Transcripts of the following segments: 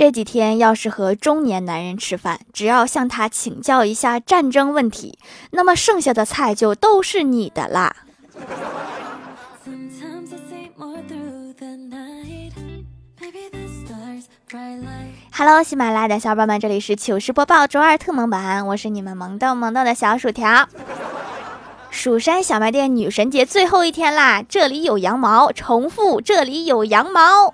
这几天要是和中年男人吃饭，只要向他请教一下战争问题，那么剩下的菜就都是你的啦。Hello，喜马拉雅的小伙伴们，这里是糗事播报周二特萌版，我是你们萌豆萌豆的小薯条。蜀山小卖店女神节最后一天啦！这里有羊毛，重复，这里有羊毛。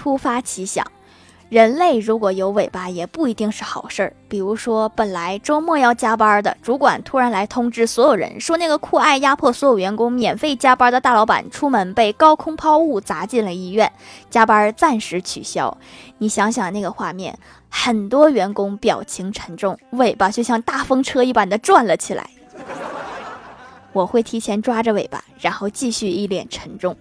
突发奇想。人类如果有尾巴，也不一定是好事儿。比如说，本来周末要加班的主管突然来通知所有人，说那个酷爱压迫所有员工免费加班的大老板出门被高空抛物砸进了医院，加班暂时取消。你想想那个画面，很多员工表情沉重，尾巴就像大风车一般的转了起来。我会提前抓着尾巴，然后继续一脸沉重。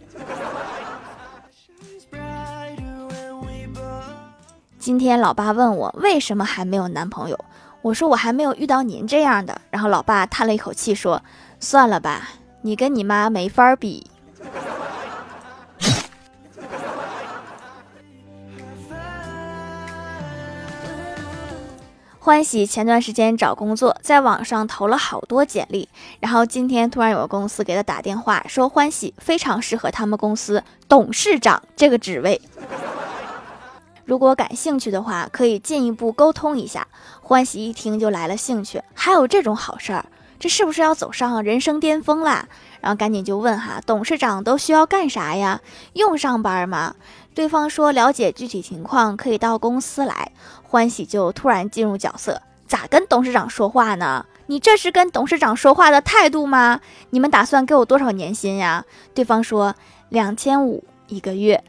今天老爸问我为什么还没有男朋友，我说我还没有遇到您这样的。然后老爸叹了一口气说：“算了吧，你跟你妈没法比。”欢喜前段时间找工作，在网上投了好多简历，然后今天突然有个公司给他打电话，说欢喜非常适合他们公司董事长这个职位。如果感兴趣的话，可以进一步沟通一下。欢喜一听就来了兴趣，还有这种好事儿，这是不是要走上人生巅峰啦？然后赶紧就问哈，董事长都需要干啥呀？用上班吗？对方说了解具体情况可以到公司来。欢喜就突然进入角色，咋跟董事长说话呢？你这是跟董事长说话的态度吗？你们打算给我多少年薪呀？对方说两千五一个月。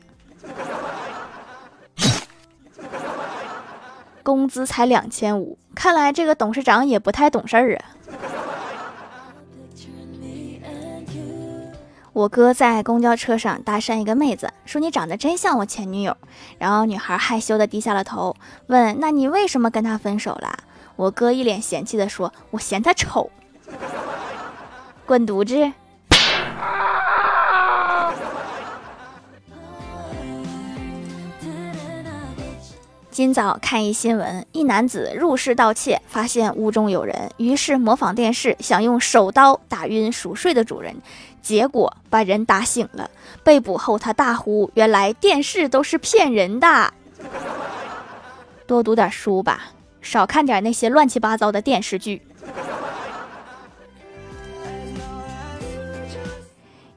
工资才两千五，看来这个董事长也不太懂事儿啊。我哥在公交车上搭讪一个妹子，说你长得真像我前女友。然后女孩害羞的低下了头，问：“那你为什么跟他分手了？”我哥一脸嫌弃的说：“我嫌他丑，滚犊子。”今早看一新闻，一男子入室盗窃，发现屋中有人，于是模仿电视，想用手刀打晕熟睡的主人，结果把人打醒了。被捕后，他大呼：“原来电视都是骗人的！”多读点书吧，少看点那些乱七八糟的电视剧。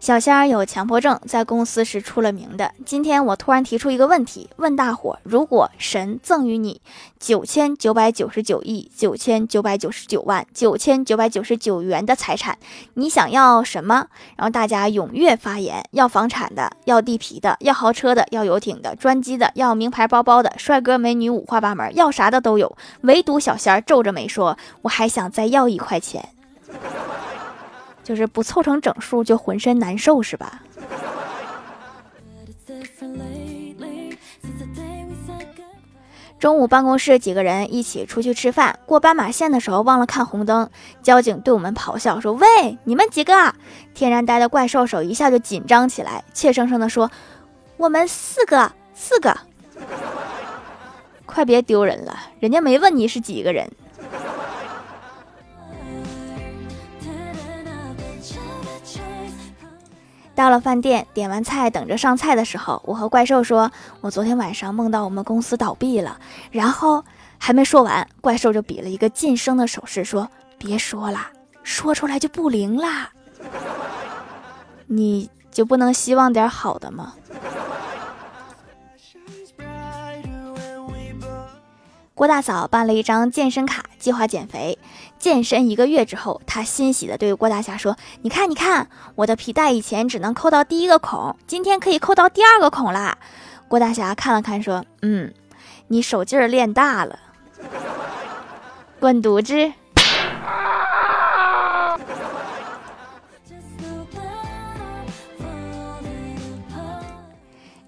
小仙儿有强迫症，在公司是出了名的。今天我突然提出一个问题，问大伙：如果神赠予你九千九百九十九亿九千九百九十九万九千九百九十九元的财产，你想要什么？然后大家踊跃发言：要房产的，要地皮的，要豪车的，要游艇的，专机的，要名牌包包的，帅哥美女五花八门，要啥的都有。唯独小仙儿皱着眉说：“我还想再要一块钱。”就是不凑成整数就浑身难受是吧？中午办公室几个人一起出去吃饭，过斑马线的时候忘了看红灯，交警对我们咆哮说：“喂，你们几个！”天然呆的怪兽手一下就紧张起来，怯生生的说：“我们四个，四个。”快别丢人了，人家没问你是几个人。到了饭店，点完菜，等着上菜的时候，我和怪兽说：“我昨天晚上梦到我们公司倒闭了。”然后还没说完，怪兽就比了一个晋升的手势，说：“别说了，说出来就不灵啦。”你就不能希望点好的吗？郭大嫂办了一张健身卡，计划减肥。健身一个月之后，她欣喜地对郭大侠说：“你看，你看，我的皮带以前只能扣到第一个孔，今天可以扣到第二个孔啦。”郭大侠看了看，说：“嗯，你手劲儿练大了，滚犊子。”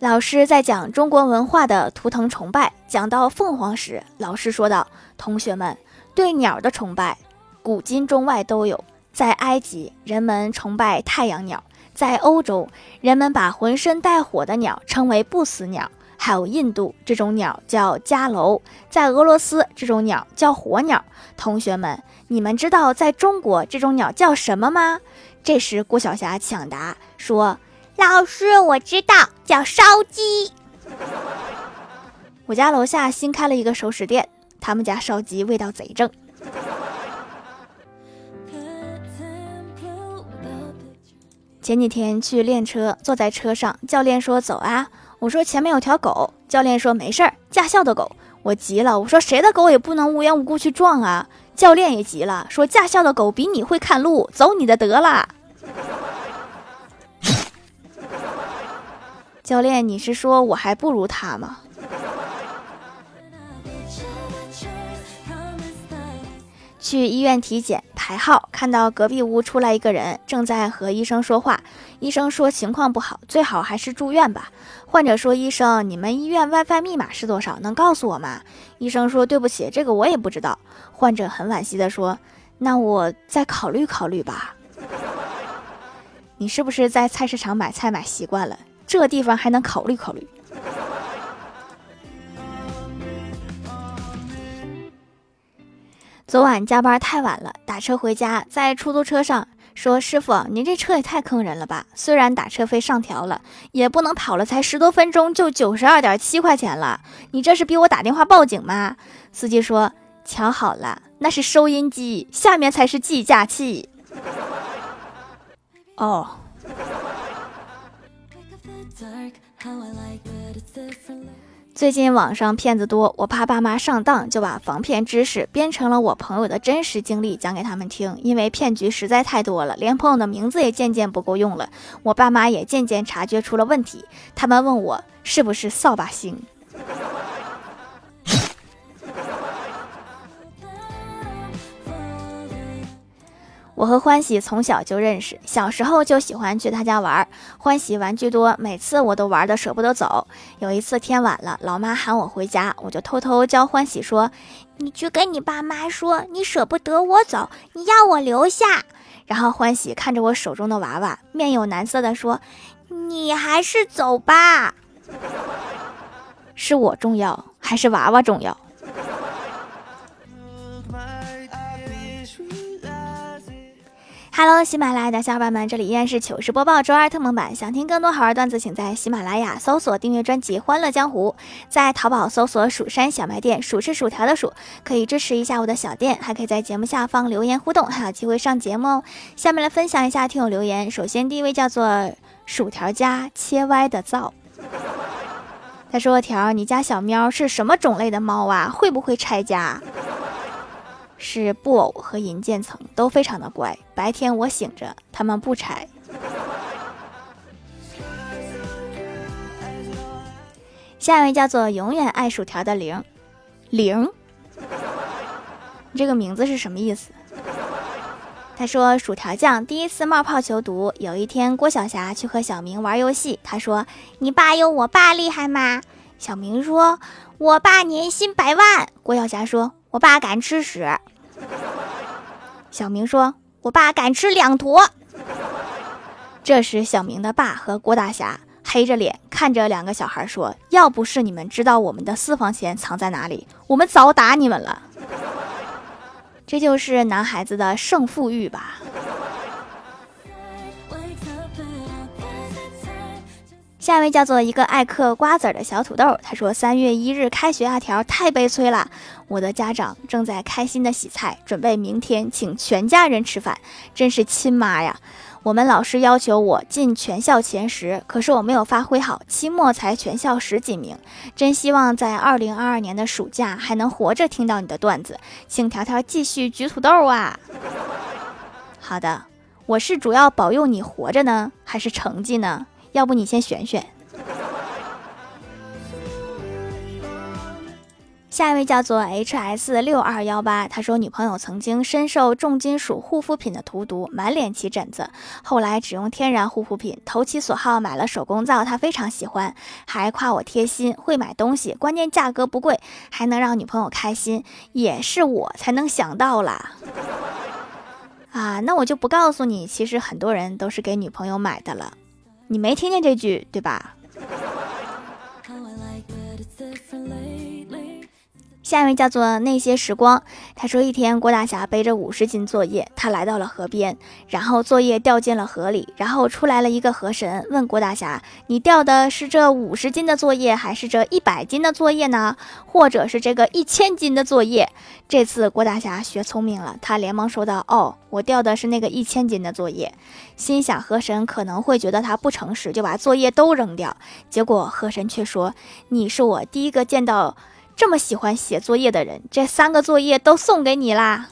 老师在讲中国文化的图腾崇拜，讲到凤凰时，老师说道：“同学们，对鸟的崇拜，古今中外都有。在埃及，人们崇拜太阳鸟；在欧洲，人们把浑身带火的鸟称为不死鸟；还有印度，这种鸟叫迦楼；在俄罗斯，这种鸟叫火鸟。同学们，你们知道在中国这种鸟叫什么吗？这时，郭晓霞抢答说：“老师，我知道，叫烧鸡。我家楼下新开了一个熟食店，他们家烧鸡味道贼正。”前几天去练车，坐在车上，教练说走啊，我说前面有条狗，教练说没事儿，驾校的狗。我急了，我说谁的狗也不能无缘无故去撞啊。教练也急了，说驾校的狗比你会看路，走你的得了。教练，你是说我还不如他吗？去医院体检排号，看到隔壁屋出来一个人，正在和医生说话。医生说情况不好，最好还是住院吧。患者说：“医生，你们医院 WiFi 密码是多少？能告诉我吗？”医生说：“对不起，这个我也不知道。”患者很惋惜地说：“那我再考虑考虑吧。”你是不是在菜市场买菜买习惯了？这地方还能考虑考虑？昨晚加班太晚了，打车回家，在出租车上说：“师傅，您这车也太坑人了吧！虽然打车费上调了，也不能跑了才十多分钟就九十二点七块钱了。你这是逼我打电话报警吗？”司机说：“瞧好了，那是收音机，下面才是计价器。”哦。最近网上骗子多，我怕爸妈上当，就把防骗知识编成了我朋友的真实经历讲给他们听。因为骗局实在太多了，连朋友的名字也渐渐不够用了，我爸妈也渐渐察觉出了问题。他们问我是不是扫把星。我和欢喜从小就认识，小时候就喜欢去他家玩。欢喜玩具多，每次我都玩的舍不得走。有一次天晚了，老妈喊我回家，我就偷偷教欢喜说：“你去跟你爸妈说，你舍不得我走，你要我留下。”然后欢喜看着我手中的娃娃，面有难色的说：“你还是走吧，是我重要还是娃娃重要？” Hello，喜马拉雅的小伙伴们，这里依然是糗事播报周二特蒙版。想听更多好玩段子，请在喜马拉雅搜索订阅专辑《欢乐江湖》，在淘宝搜索“蜀山小卖店”，薯是薯条的薯，可以支持一下我的小店，还可以在节目下方留言互动，还有机会上节目哦。下面来分享一下听友留言，首先第一位叫做薯条家切歪的灶，他说：“条，你家小喵是什么种类的猫啊？会不会拆家？”是布偶和银渐层都非常的乖，白天我醒着，他们不拆。下一位叫做永远爱薯条的零零，这个名字是什么意思？他说薯条酱第一次冒泡求读。有一天，郭晓霞去和小明玩游戏，他说：“你爸有我爸厉害吗？”小明说：“我爸年薪百万。”郭晓霞说。我爸敢吃屎，小明说：“我爸敢吃两坨。”这时，小明的爸和郭大侠黑着脸看着两个小孩说：“要不是你们知道我们的私房钱藏在哪里，我们早打你们了。”这就是男孩子的胜负欲吧。下一位叫做一个爱嗑瓜子儿的小土豆，他说：“三月一日开学啊，条太悲催了。我的家长正在开心的洗菜，准备明天请全家人吃饭，真是亲妈呀！我们老师要求我进全校前十，可是我没有发挥好，期末才全校十几名。真希望在二零二二年的暑假还能活着听到你的段子，请条条继续举土豆啊！好的，我是主要保佑你活着呢，还是成绩呢？”要不你先选选。下一位叫做 H S 六二幺八，他说女朋友曾经深受重金属护肤品的荼毒，满脸起疹子，后来只用天然护肤品，投其所好买了手工皂，他非常喜欢，还夸我贴心，会买东西，关键价格不贵，还能让女朋友开心，也是我才能想到啦。啊，那我就不告诉你，其实很多人都是给女朋友买的了。你没听见这句对吧？下一位叫做那些时光，他说一天郭大侠背着五十斤作业，他来到了河边，然后作业掉进了河里，然后出来了一个河神，问郭大侠：“你掉的是这五十斤的作业，还是这一百斤的作业呢？或者是这个一千斤的作业？”这次郭大侠学聪明了，他连忙说道：“哦，我掉的是那个一千斤的作业。”心想河神可能会觉得他不诚实，就把作业都扔掉。结果河神却说：“你是我第一个见到。”这么喜欢写作业的人，这三个作业都送给你啦！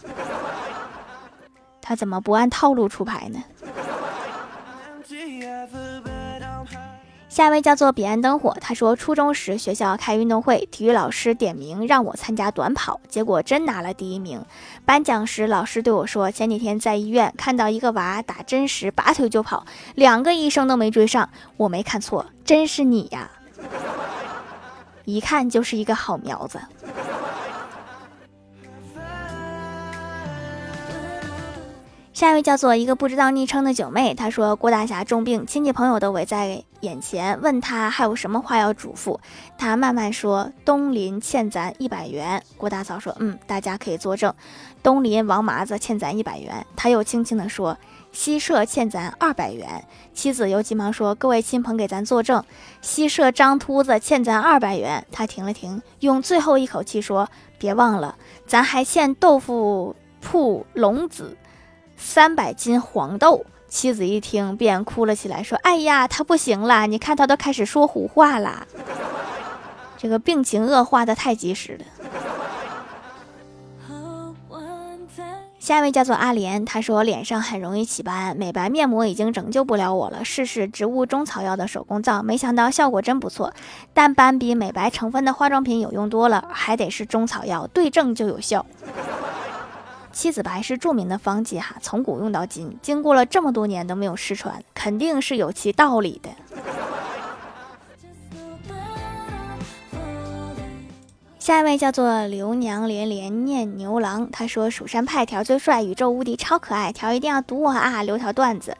他怎么不按套路出牌呢？下一位叫做彼岸灯火，他说初中时学校开运动会，体育老师点名让我参加短跑，结果真拿了第一名。颁奖时，老师对我说，前几天在医院看到一个娃打针时拔腿就跑，两个医生都没追上。我没看错，真是你呀！一看就是一个好苗子。下一位叫做一个不知道昵称的九妹，她说郭大侠重病，亲戚朋友都围在眼前，问他还有什么话要嘱咐。他慢慢说：“东林欠咱一百元。”郭大嫂说：“嗯，大家可以作证。”东林王麻子欠咱一百元。他又轻轻地说。西社欠咱二百元，妻子又急忙说：“各位亲朋给咱作证，西社张秃子欠咱二百元。”他停了停，用最后一口气说：“别忘了，咱还欠豆腐铺龙子三百斤黄豆。”妻子一听便哭了起来，说：“哎呀，他不行了，你看他都开始说胡话了，这个病情恶化的太及时了。”下一位叫做阿莲，她说脸上很容易起斑，美白面膜已经拯救不了我了，试试植物中草药的手工皂，没想到效果真不错，淡斑比美白成分的化妆品有用多了，还得是中草药对症就有效。七子白是著名的方剂哈，从古用到今，经过了这么多年都没有失传，肯定是有其道理的。下一位叫做刘娘连连念牛郎，他说蜀山派条最帅，宇宙无敌超可爱，条一定要读我啊！留条段子，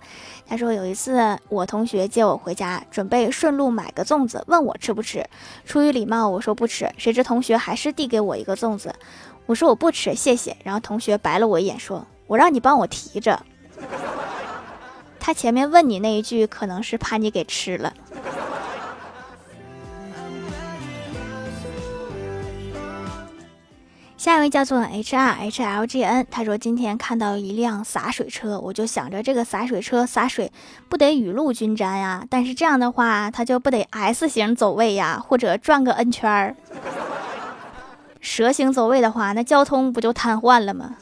他说有一次我同学接我回家，准备顺路买个粽子，问我吃不吃。出于礼貌，我说不吃。谁知同学还是递给我一个粽子，我说我不吃，谢谢。然后同学白了我一眼，说我让你帮我提着。他前面问你那一句，可能是怕你给吃了。下一位叫做 H R H L G N，他说今天看到一辆洒水车，我就想着这个洒水车洒水不得雨露均沾呀，但是这样的话，他就不得 S 型走位呀，或者转个 N 圈儿。蛇形走位的话，那交通不就瘫痪了吗？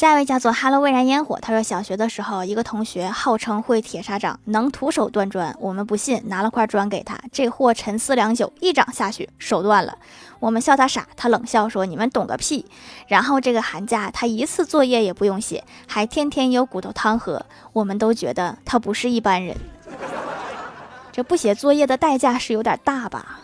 下一位叫做 Hello 未燃烟火，他说小学的时候，一个同学号称会铁砂掌，能徒手断砖。我们不信，拿了块砖给他，这货沉思良久，一掌下去，手断了。我们笑他傻，他冷笑说：“你们懂个屁！”然后这个寒假，他一次作业也不用写，还天天有骨头汤喝。我们都觉得他不是一般人。这不写作业的代价是有点大吧？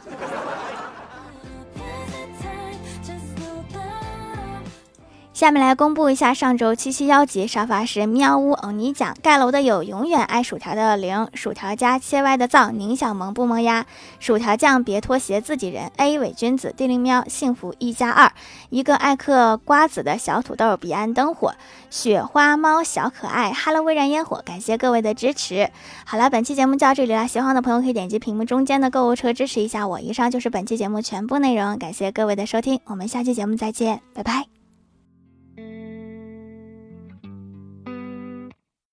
下面来公布一下上周七七幺级沙发是喵呜欧尼酱盖楼的有永远爱薯条的零薯条加切歪的藏宁小萌不萌呀薯条酱别拖鞋自己人 A 伪君子地灵喵幸福一加二一个爱嗑瓜子的小土豆彼岸灯火雪花猫小可爱 Hello 微燃烟火感谢各位的支持。好了，本期节目就到这里了，喜欢的朋友可以点击屏幕中间的购物车支持一下我。以上就是本期节目全部内容，感谢各位的收听，我们下期节目再见，拜拜。